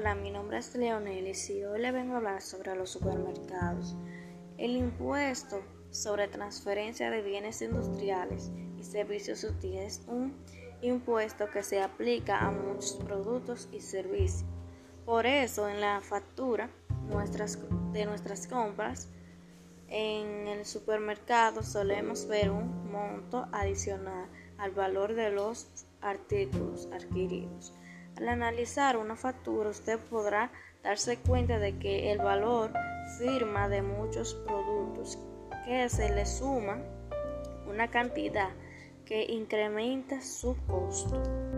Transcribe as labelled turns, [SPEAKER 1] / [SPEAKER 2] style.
[SPEAKER 1] Hola, mi nombre es Leonelis y hoy le vengo a hablar sobre los supermercados. El impuesto sobre transferencia de bienes industriales y servicios útiles es un impuesto que se aplica a muchos productos y servicios. Por eso, en la factura de nuestras compras en el supermercado solemos ver un monto adicional al valor de los artículos adquiridos. Al analizar una factura usted podrá darse cuenta de que el valor firma de muchos productos que se le suma una cantidad que incrementa su costo.